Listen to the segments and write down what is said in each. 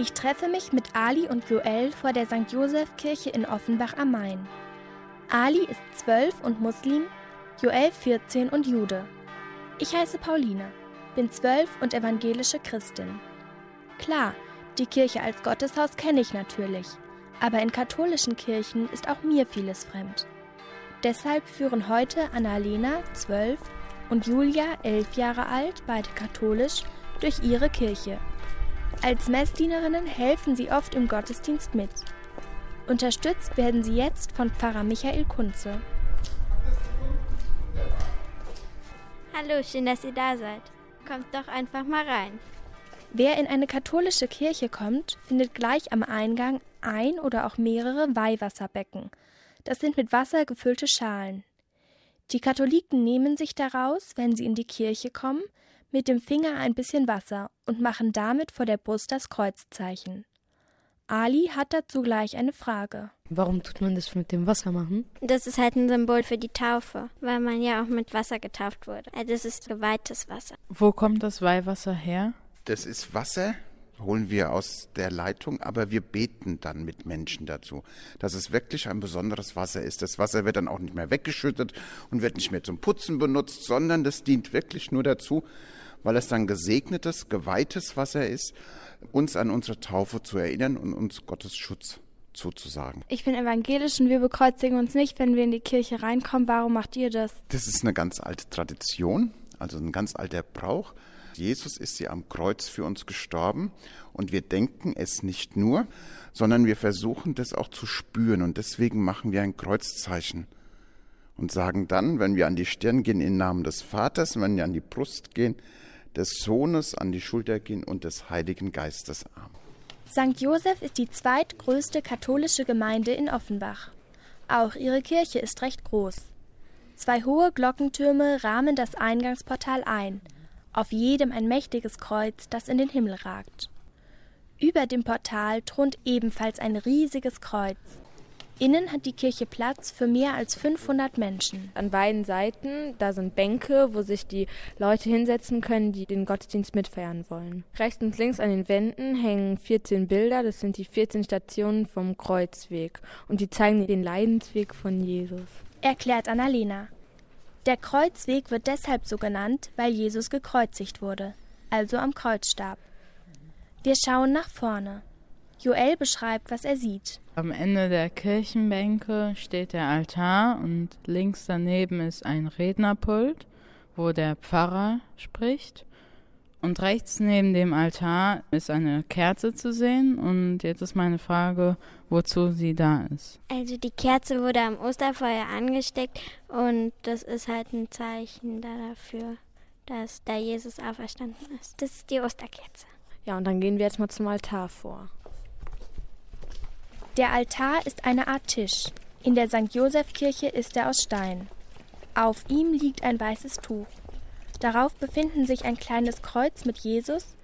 Ich treffe mich mit Ali und Joel vor der St. Joseph Kirche in Offenbach am Main. Ali ist zwölf und Muslim, Joel 14 und Jude. Ich heiße Pauline, bin zwölf und evangelische Christin. Klar, die Kirche als Gotteshaus kenne ich natürlich, aber in katholischen Kirchen ist auch mir vieles fremd. Deshalb führen heute Annalena, zwölf, und Julia, elf Jahre alt, beide katholisch, durch ihre Kirche. Als Messdienerinnen helfen sie oft im Gottesdienst mit. Unterstützt werden sie jetzt von Pfarrer Michael Kunze. Hallo, schön, dass ihr da seid. Kommt doch einfach mal rein. Wer in eine katholische Kirche kommt, findet gleich am Eingang ein oder auch mehrere Weihwasserbecken. Das sind mit Wasser gefüllte Schalen. Die Katholiken nehmen sich daraus, wenn sie in die Kirche kommen, mit dem Finger ein bisschen Wasser und machen damit vor der Brust das Kreuzzeichen. Ali hat dazu gleich eine Frage. Warum tut man das mit dem Wasser machen? Das ist halt ein Symbol für die Taufe, weil man ja auch mit Wasser getauft wurde. Also das ist geweihtes Wasser. Wo kommt das Weihwasser her? Das ist Wasser, holen wir aus der Leitung, aber wir beten dann mit Menschen dazu, dass es wirklich ein besonderes Wasser ist. Das Wasser wird dann auch nicht mehr weggeschüttet und wird nicht mehr zum Putzen benutzt, sondern das dient wirklich nur dazu, weil es dann gesegnetes, geweihtes Wasser ist, uns an unsere Taufe zu erinnern und uns Gottes Schutz zuzusagen. Ich bin evangelisch und wir bekreuzigen uns nicht, wenn wir in die Kirche reinkommen. Warum macht ihr das? Das ist eine ganz alte Tradition, also ein ganz alter Brauch. Jesus ist ja am Kreuz für uns gestorben und wir denken es nicht nur, sondern wir versuchen das auch zu spüren und deswegen machen wir ein Kreuzzeichen und sagen dann, wenn wir an die Stirn gehen, im Namen des Vaters, wenn wir an die Brust gehen, des Sohnes, an die Schulter gehen und des Heiligen Geistes Amen. St. Joseph ist die zweitgrößte katholische Gemeinde in Offenbach. Auch ihre Kirche ist recht groß. Zwei hohe Glockentürme rahmen das Eingangsportal ein, auf jedem ein mächtiges Kreuz, das in den Himmel ragt. Über dem Portal thront ebenfalls ein riesiges Kreuz. Innen hat die Kirche Platz für mehr als 500 Menschen. An beiden Seiten, da sind Bänke, wo sich die Leute hinsetzen können, die den Gottesdienst mitfeiern wollen. Rechts und links an den Wänden hängen 14 Bilder, das sind die 14 Stationen vom Kreuzweg und die zeigen den Leidensweg von Jesus. Erklärt Annalena. Der Kreuzweg wird deshalb so genannt, weil Jesus gekreuzigt wurde, also am Kreuz starb. Wir schauen nach vorne. Joel beschreibt, was er sieht. Am Ende der Kirchenbänke steht der Altar und links daneben ist ein Rednerpult, wo der Pfarrer spricht. Und rechts neben dem Altar ist eine Kerze zu sehen. Und jetzt ist meine Frage, wozu sie da ist. Also die Kerze wurde am Osterfeuer angesteckt und das ist halt ein Zeichen dafür, dass da Jesus auferstanden ist. Das ist die Osterkerze. Ja, und dann gehen wir jetzt mal zum Altar vor. Der Altar ist eine Art Tisch. In der St. Joseph-Kirche ist er aus Stein. Auf ihm liegt ein weißes Tuch. Darauf befinden sich ein kleines Kreuz mit Jesus,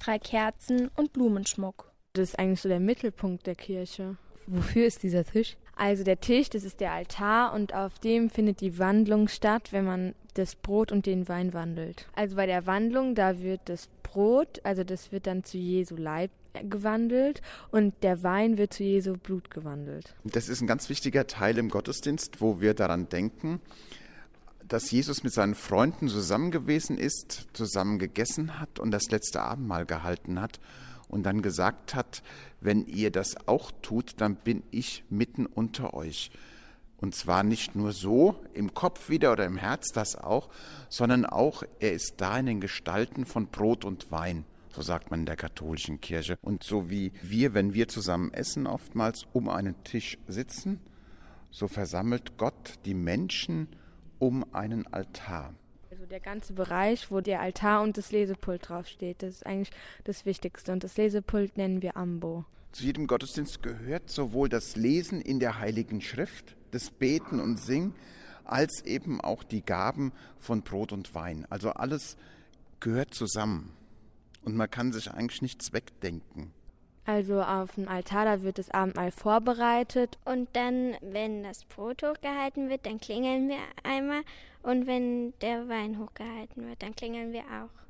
drei Kerzen und Blumenschmuck. Das ist eigentlich so der Mittelpunkt der Kirche. Wofür ist dieser Tisch? Also der Tisch, das ist der Altar und auf dem findet die Wandlung statt, wenn man das Brot und den Wein wandelt. Also bei der Wandlung, da wird das Brot, also das wird dann zu Jesu Leib gewandelt und der Wein wird zu Jesu Blut gewandelt. Das ist ein ganz wichtiger Teil im Gottesdienst, wo wir daran denken, dass Jesus mit seinen Freunden zusammen gewesen ist, zusammen gegessen hat und das letzte Abendmahl gehalten hat und dann gesagt hat, wenn ihr das auch tut, dann bin ich mitten unter euch. Und zwar nicht nur so im Kopf wieder oder im Herz, das auch, sondern auch, er ist da in den Gestalten von Brot und Wein. So sagt man in der katholischen Kirche. Und so wie wir, wenn wir zusammen essen, oftmals um einen Tisch sitzen, so versammelt Gott die Menschen um einen Altar. Also der ganze Bereich, wo der Altar und das Lesepult draufsteht, das ist eigentlich das Wichtigste. Und das Lesepult nennen wir Ambo. Zu jedem Gottesdienst gehört sowohl das Lesen in der Heiligen Schrift, das Beten und Singen, als eben auch die Gaben von Brot und Wein. Also alles gehört zusammen. Und man kann sich eigentlich nichts wegdenken. Also auf dem Altar, da wird das Abendmahl vorbereitet. Und dann, wenn das Brot hochgehalten wird, dann klingeln wir einmal. Und wenn der Wein hochgehalten wird, dann klingeln wir auch.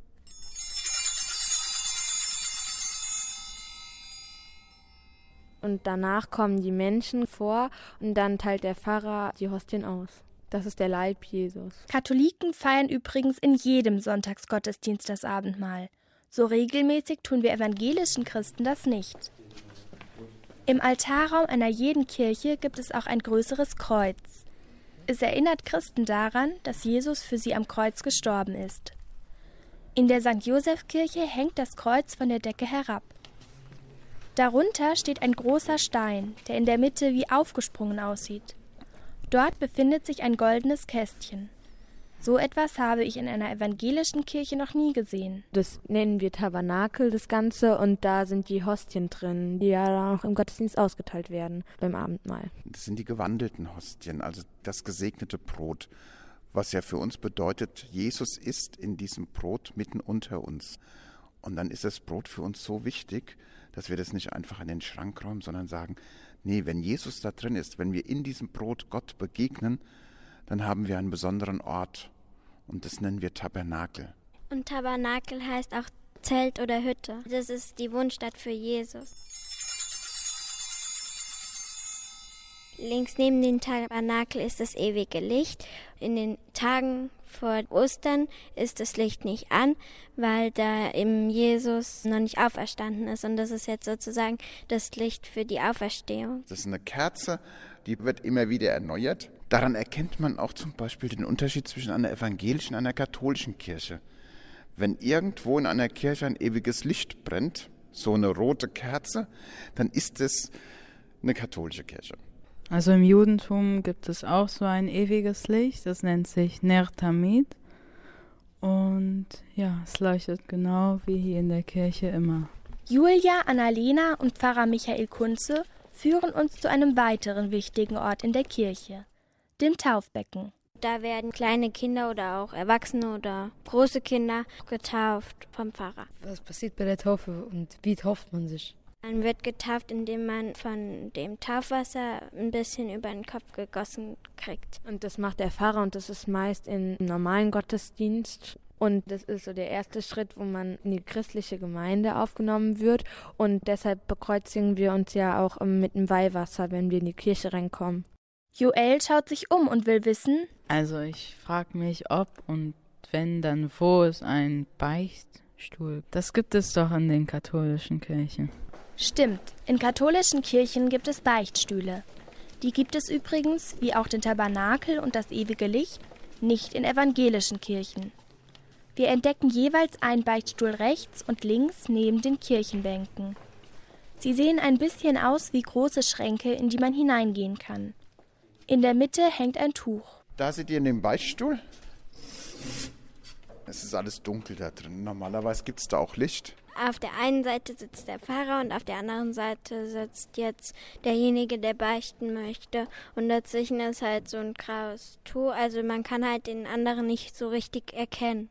und danach kommen die Menschen vor und dann teilt der Pfarrer die Hostien aus. Das ist der Leib Jesus. Katholiken feiern übrigens in jedem Sonntagsgottesdienst das Abendmahl. So regelmäßig tun wir evangelischen Christen das nicht. Im Altarraum einer jeden Kirche gibt es auch ein größeres Kreuz. Es erinnert Christen daran, dass Jesus für sie am Kreuz gestorben ist. In der St. Joseph-Kirche hängt das Kreuz von der Decke herab. Darunter steht ein großer Stein, der in der Mitte wie aufgesprungen aussieht. Dort befindet sich ein goldenes Kästchen. So etwas habe ich in einer evangelischen Kirche noch nie gesehen. Das nennen wir Tabernakel, das Ganze, und da sind die Hostien drin, die ja dann auch im Gottesdienst ausgeteilt werden beim Abendmahl. Das sind die gewandelten Hostien, also das gesegnete Brot, was ja für uns bedeutet, Jesus ist in diesem Brot mitten unter uns. Und dann ist das Brot für uns so wichtig, dass wir das nicht einfach in den Schrank räumen, sondern sagen, nee, wenn Jesus da drin ist, wenn wir in diesem Brot Gott begegnen, dann haben wir einen besonderen Ort, und das nennen wir Tabernakel. Und Tabernakel heißt auch Zelt oder Hütte. Das ist die Wohnstatt für Jesus. Links neben dem Tabernakel ist das ewige Licht. In den Tagen vor Ostern ist das Licht nicht an, weil da im Jesus noch nicht auferstanden ist. Und das ist jetzt sozusagen das Licht für die Auferstehung. Das ist eine Kerze, die wird immer wieder erneuert. Daran erkennt man auch zum Beispiel den Unterschied zwischen einer evangelischen und einer katholischen Kirche. Wenn irgendwo in einer Kirche ein ewiges Licht brennt, so eine rote Kerze, dann ist es eine katholische Kirche. Also im Judentum gibt es auch so ein ewiges Licht, das nennt sich Ner Tamid. Und ja, es leuchtet genau wie hier in der Kirche immer. Julia, Annalena und Pfarrer Michael Kunze führen uns zu einem weiteren wichtigen Ort in der Kirche dem Taufbecken. Da werden kleine Kinder oder auch Erwachsene oder große Kinder getauft vom Pfarrer. Was passiert bei der Taufe und wie tauft man sich? Man wird getauft, indem man von dem Taufwasser ein bisschen über den Kopf gegossen kriegt. Und das macht der Pfarrer und das ist meist im normalen Gottesdienst. Und das ist so der erste Schritt, wo man in die christliche Gemeinde aufgenommen wird. Und deshalb bekreuzigen wir uns ja auch mit dem Weihwasser, wenn wir in die Kirche reinkommen. Joel schaut sich um und will wissen. Also ich frage mich, ob und wenn, dann wo ist ein Beichtstuhl? Das gibt es doch in den katholischen Kirchen. Stimmt, in katholischen Kirchen gibt es Beichtstühle. Die gibt es übrigens, wie auch den Tabernakel und das ewige Licht, nicht in evangelischen Kirchen. Wir entdecken jeweils einen Beichtstuhl rechts und links neben den Kirchenbänken. Sie sehen ein bisschen aus wie große Schränke, in die man hineingehen kann. In der Mitte hängt ein Tuch. Da seht ihr in dem Beichtstuhl. Es ist alles dunkel da drin. Normalerweise gibt es da auch Licht. Auf der einen Seite sitzt der Pfarrer und auf der anderen Seite sitzt jetzt derjenige, der beichten möchte. Und dazwischen ist halt so ein graues Tuch. Also man kann halt den anderen nicht so richtig erkennen.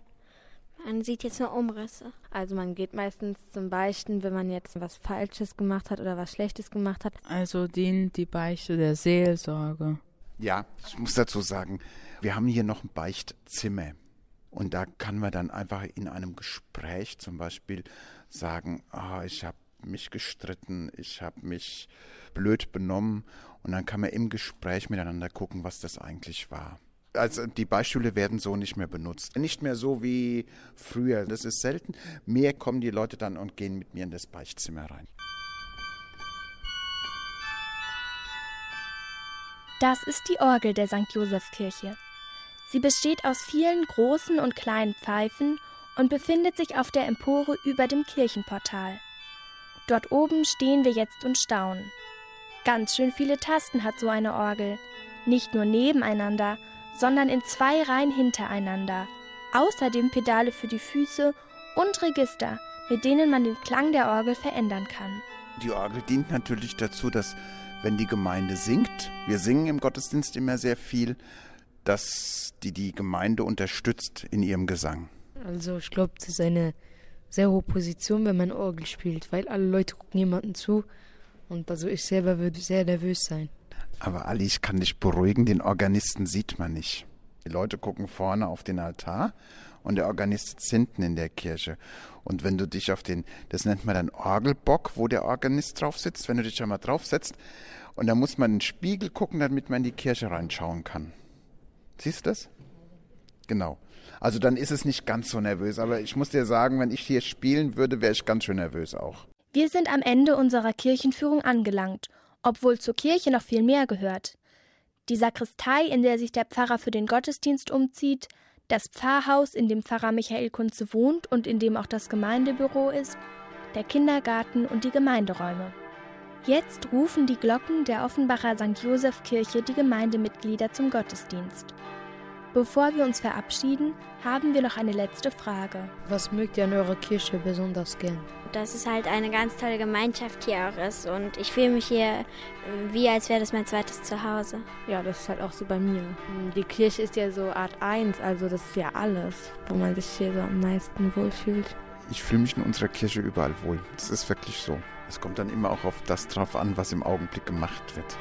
Man sieht jetzt nur Umrisse. Also man geht meistens zum Beichten, wenn man jetzt was Falsches gemacht hat oder was Schlechtes gemacht hat. Also dient die Beichte der Seelsorge. Ja, ich muss dazu sagen, wir haben hier noch ein Beichtzimmer. Und da kann man dann einfach in einem Gespräch zum Beispiel sagen, ah, ich habe mich gestritten, ich habe mich blöd benommen. Und dann kann man im Gespräch miteinander gucken, was das eigentlich war. Also die Beispiele werden so nicht mehr benutzt. Nicht mehr so wie früher. Das ist selten. Mehr kommen die Leute dann und gehen mit mir in das Beichtzimmer rein. Das ist die Orgel der St. Josefskirche. Sie besteht aus vielen großen und kleinen Pfeifen und befindet sich auf der Empore über dem Kirchenportal. Dort oben stehen wir jetzt und staunen. Ganz schön viele Tasten hat so eine Orgel. Nicht nur nebeneinander, sondern in zwei Reihen hintereinander. Außerdem Pedale für die Füße und Register, mit denen man den Klang der Orgel verändern kann. Die Orgel dient natürlich dazu, dass wenn die Gemeinde singt, wir singen im Gottesdienst immer sehr viel, dass die die Gemeinde unterstützt in ihrem Gesang. Also ich glaube, das ist eine sehr hohe Position, wenn man Orgel spielt, weil alle Leute gucken jemanden zu und also ich selber würde sehr nervös sein. Aber Ali, ich kann dich beruhigen, den Organisten sieht man nicht. Die Leute gucken vorne auf den Altar und der Organist sitzt hinten in der Kirche. Und wenn du dich auf den, das nennt man dann Orgelbock, wo der Organist drauf sitzt, wenn du dich einmal drauf setzt, und da muss man in den Spiegel gucken, damit man in die Kirche reinschauen kann. Siehst du das? Genau. Also dann ist es nicht ganz so nervös. Aber ich muss dir sagen, wenn ich hier spielen würde, wäre ich ganz schön nervös auch. Wir sind am Ende unserer Kirchenführung angelangt, obwohl zur Kirche noch viel mehr gehört. Die Sakristei, in der sich der Pfarrer für den Gottesdienst umzieht, das Pfarrhaus, in dem Pfarrer Michael Kunze wohnt und in dem auch das Gemeindebüro ist, der Kindergarten und die Gemeinderäume. Jetzt rufen die Glocken der Offenbacher St. Joseph Kirche die Gemeindemitglieder zum Gottesdienst. Bevor wir uns verabschieden, haben wir noch eine letzte Frage. Was mögt ihr an eurer Kirche besonders gern? Dass es halt eine ganz tolle Gemeinschaft hier auch ist und ich fühle mich hier äh, wie als wäre das mein zweites Zuhause. Ja, das ist halt auch so bei mir. Die Kirche ist ja so Art 1, also das ist ja alles, wo man sich hier so am meisten wohlfühlt. Ich fühle mich in unserer Kirche überall wohl. Das ist wirklich so. Es kommt dann immer auch auf das drauf an, was im Augenblick gemacht wird.